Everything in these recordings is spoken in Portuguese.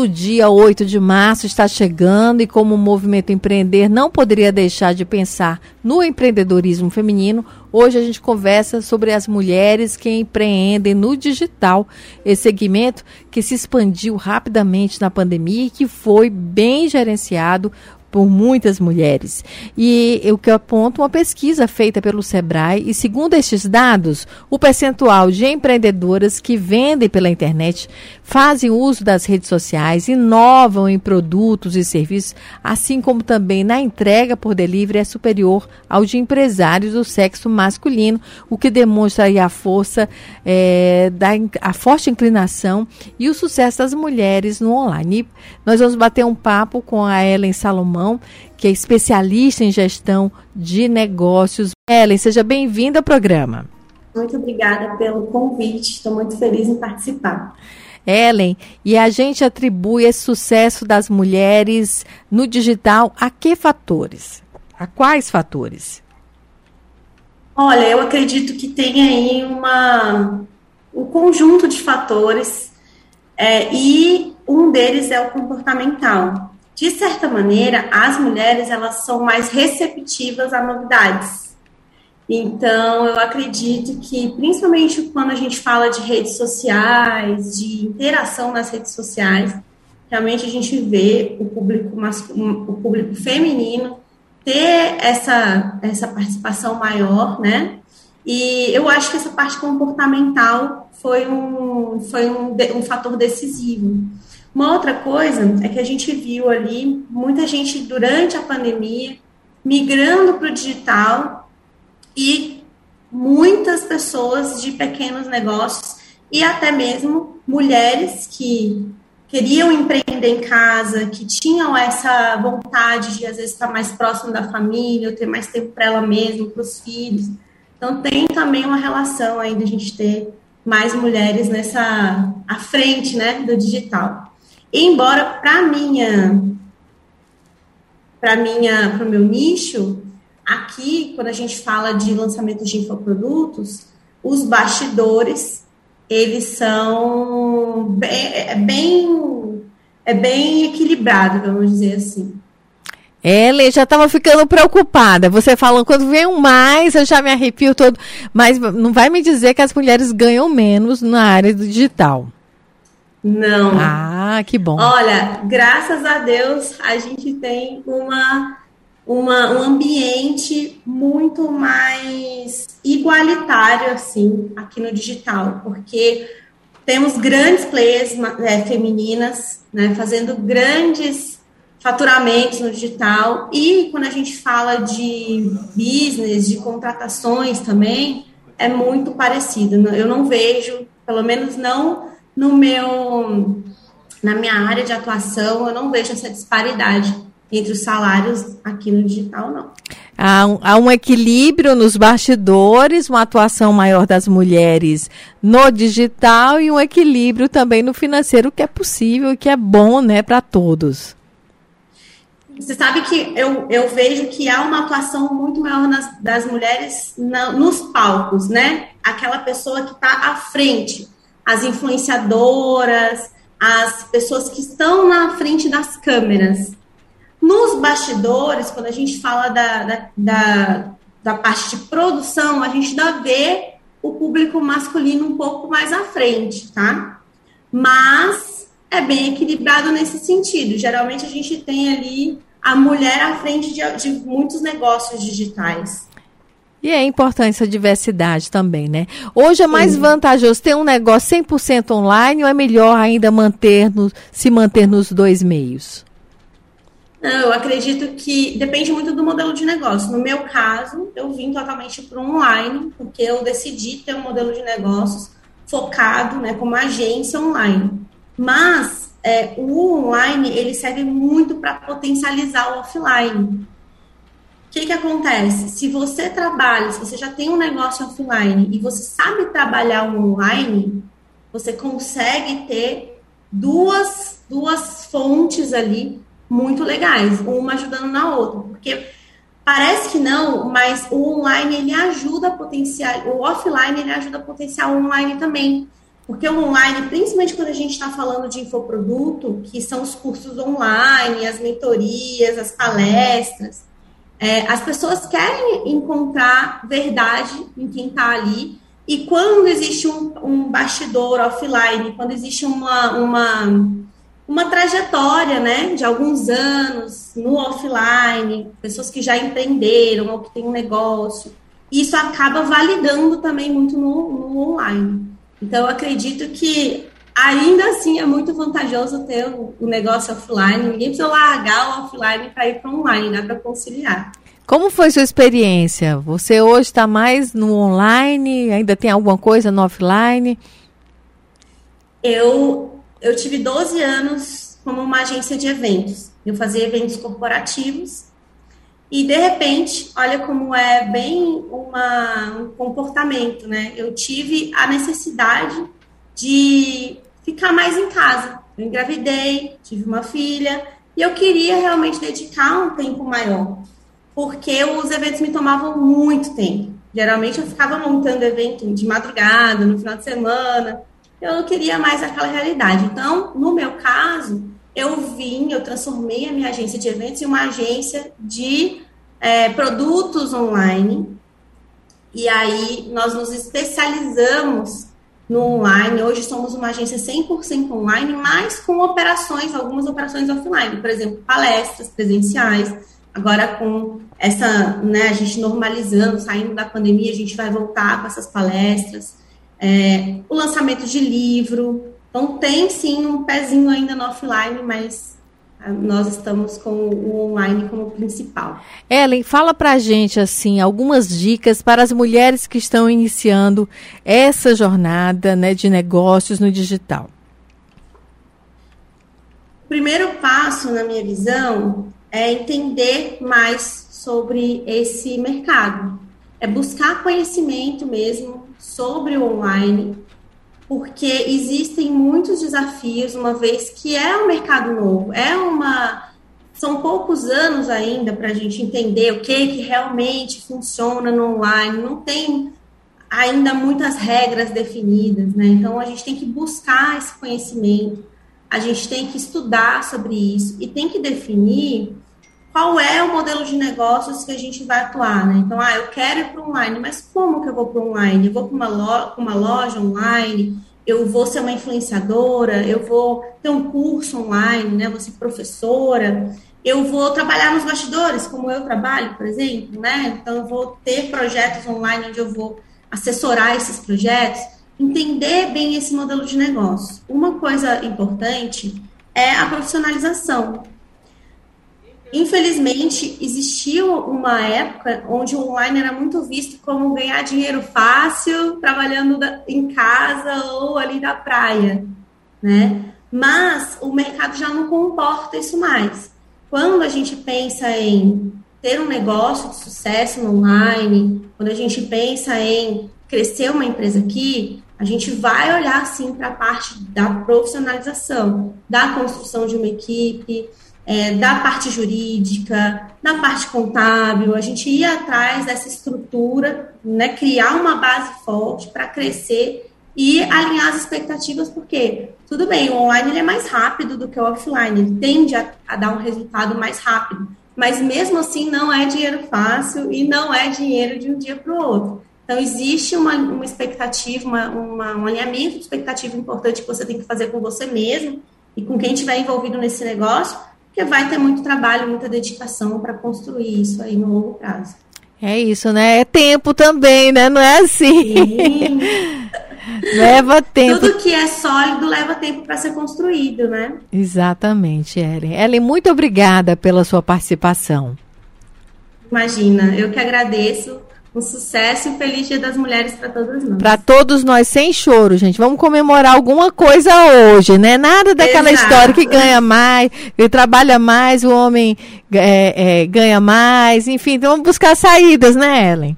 O dia 8 de março está chegando e, como o movimento empreender não poderia deixar de pensar no empreendedorismo feminino, hoje a gente conversa sobre as mulheres que empreendem no digital. Esse segmento que se expandiu rapidamente na pandemia e que foi bem gerenciado por muitas mulheres. E o que aponta uma pesquisa feita pelo Sebrae, e segundo estes dados, o percentual de empreendedoras que vendem pela internet fazem uso das redes sociais, inovam em produtos e serviços, assim como também na entrega por delivery, é superior ao de empresários do sexo masculino, o que demonstra aí a força, é, da, a forte inclinação e o sucesso das mulheres no online. E nós vamos bater um papo com a Ellen Salomão, que é especialista em gestão de negócios. Ellen, seja bem-vinda ao programa. Muito obrigada pelo convite, estou muito feliz em participar. Ellen, e a gente atribui esse sucesso das mulheres no digital a que fatores? A quais fatores? Olha, eu acredito que tem aí uma, um conjunto de fatores é, e um deles é o comportamental. De certa maneira, as mulheres elas são mais receptivas a novidades. Então, eu acredito que, principalmente quando a gente fala de redes sociais, de interação nas redes sociais, realmente a gente vê o público, o público feminino ter essa, essa participação maior, né? E eu acho que essa parte comportamental foi um, foi um, um fator decisivo. Uma outra coisa é que a gente viu ali muita gente durante a pandemia migrando para o digital e muitas pessoas de pequenos negócios e até mesmo mulheres que queriam empreender em casa, que tinham essa vontade de às vezes estar mais próximo da família, ter mais tempo para ela mesma, para os filhos. Então tem também uma relação de a gente ter mais mulheres nessa à frente, né, do digital. E embora para minha para minha para o meu nicho, Aqui, quando a gente fala de lançamento de infoprodutos, os bastidores, eles são bem, é bem, é bem equilibrado, vamos dizer assim. Ela já estava ficando preocupada. Você falou, quando vem um mais, eu já me arrepio todo. Mas não vai me dizer que as mulheres ganham menos na área do digital. Não. Ah, que bom. Olha, graças a Deus, a gente tem uma uma, um ambiente muito mais igualitário assim aqui no digital, porque temos grandes players é, femininas né, fazendo grandes faturamentos no digital e quando a gente fala de business, de contratações também, é muito parecido. Eu não vejo, pelo menos não no meu na minha área de atuação, eu não vejo essa disparidade entre os salários aqui no digital, não. Há um, há um, equilíbrio nos bastidores, uma atuação maior das mulheres no digital e um equilíbrio também no financeiro, que é possível e que é bom né, para todos. Você sabe que eu, eu vejo que há uma atuação muito maior nas, das mulheres na, nos palcos, né? Aquela pessoa que está à frente, as influenciadoras, as pessoas que estão na frente das câmeras. Nos bastidores, quando a gente fala da, da, da, da parte de produção, a gente dá ver o público masculino um pouco mais à frente, tá? Mas é bem equilibrado nesse sentido. Geralmente a gente tem ali a mulher à frente de, de muitos negócios digitais. E é importante essa diversidade também, né? Hoje é mais Sim. vantajoso ter um negócio 100% online ou é melhor ainda manter no, se manter nos dois meios? Não, eu acredito que depende muito do modelo de negócio. No meu caso, eu vim totalmente para o online, porque eu decidi ter um modelo de negócios focado, né, como agência online. Mas é, o online ele serve muito para potencializar o offline. O que, que acontece? Se você trabalha, se você já tem um negócio offline e você sabe trabalhar online, você consegue ter duas, duas fontes ali muito legais, uma ajudando na outra, porque parece que não, mas o online ele ajuda a potenciar, o offline ele ajuda a potenciar o online também. Porque o online, principalmente quando a gente está falando de infoproduto, que são os cursos online, as mentorias, as palestras, é, as pessoas querem encontrar verdade em quem está ali. E quando existe um, um bastidor offline, quando existe uma, uma, uma trajetória né, de alguns anos no offline, pessoas que já empreenderam ou que têm um negócio, isso acaba validando também muito no, no online. Então, eu acredito que ainda assim é muito vantajoso ter o, o negócio offline. Ninguém precisa largar o offline para ir para online, dá para conciliar. Como foi sua experiência? Você hoje está mais no online? Ainda tem alguma coisa no offline? Eu, eu tive 12 anos como uma agência de eventos. Eu fazia eventos corporativos e de repente, olha como é bem uma, um comportamento, né? Eu tive a necessidade de ficar mais em casa. Eu engravidei, tive uma filha e eu queria realmente dedicar um tempo maior, porque os eventos me tomavam muito tempo. Geralmente eu ficava montando evento de madrugada, no final de semana. Eu não queria mais aquela realidade. Então, no meu caso, eu vim, eu transformei a minha agência de eventos em uma agência de é, produtos online. E aí nós nos especializamos no online. Hoje somos uma agência 100% online, mas com operações, algumas operações offline, por exemplo, palestras presenciais. Agora com essa, né, a gente normalizando, saindo da pandemia, a gente vai voltar com essas palestras. É, o lançamento de livro, então, tem sim um pezinho ainda no offline, mas ah, nós estamos com o online como principal. Ellen, fala pra gente assim algumas dicas para as mulheres que estão iniciando essa jornada né, de negócios no digital. O primeiro passo, na minha visão, é entender mais sobre esse mercado. É buscar conhecimento mesmo sobre o online, porque existem muitos desafios, uma vez que é um mercado novo, é uma são poucos anos ainda para a gente entender o que que realmente funciona no online, não tem ainda muitas regras definidas, né? Então a gente tem que buscar esse conhecimento, a gente tem que estudar sobre isso e tem que definir qual é o modelo de negócios que a gente vai atuar, né? Então, ah, eu quero ir para online, mas como que eu vou para online? Eu vou para uma, loja, uma loja online, eu vou ser uma influenciadora, eu vou ter um curso online, né? Vou ser professora, eu vou trabalhar nos bastidores, como eu trabalho, por exemplo, né? Então, eu vou ter projetos online onde eu vou assessorar esses projetos, entender bem esse modelo de negócio. Uma coisa importante é a profissionalização. Infelizmente, existiu uma época onde o online era muito visto como ganhar dinheiro fácil, trabalhando em casa ou ali na praia, né? Mas o mercado já não comporta isso mais. Quando a gente pensa em ter um negócio de sucesso no online, quando a gente pensa em crescer uma empresa aqui, a gente vai olhar sim para a parte da profissionalização, da construção de uma equipe, é, da parte jurídica, da parte contábil, a gente ir atrás dessa estrutura, né, criar uma base forte para crescer e alinhar as expectativas, porque tudo bem, o online ele é mais rápido do que o offline, ele tende a, a dar um resultado mais rápido, mas mesmo assim não é dinheiro fácil e não é dinheiro de um dia para o outro. Então, existe uma, uma expectativa, uma, uma, um alinhamento de expectativa importante que você tem que fazer com você mesmo e com quem estiver envolvido nesse negócio, porque vai ter muito trabalho, muita dedicação para construir isso aí no longo prazo. É isso, né? É tempo também, né? Não é assim. leva tempo. Tudo que é sólido leva tempo para ser construído, né? Exatamente, Ellen. Ellen, muito obrigada pela sua participação. Imagina, eu que agradeço Um sucesso e feliz Dia das Mulheres para todos nós. Para todos nós, sem choro, gente. Vamos comemorar alguma coisa hoje, né? Nada daquela Exato. história que ganha mais, que trabalha mais, o homem é, é, ganha mais. Enfim, então vamos buscar saídas, né, Ellen?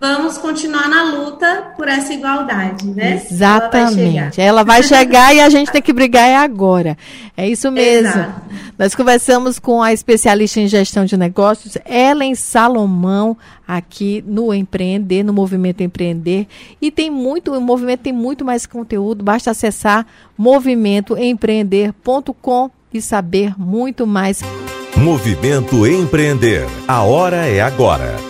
Vamos continuar na luta por essa igualdade, né? Exatamente. Ela vai chegar, Ela vai chegar e a gente tem que brigar é agora. É isso mesmo. Exato. Nós conversamos com a especialista em gestão de negócios, Ellen Salomão, aqui no Empreender, no Movimento Empreender. E tem muito, o movimento tem muito mais conteúdo, basta acessar movimentoempreender.com e saber muito mais. Movimento Empreender. A hora é agora.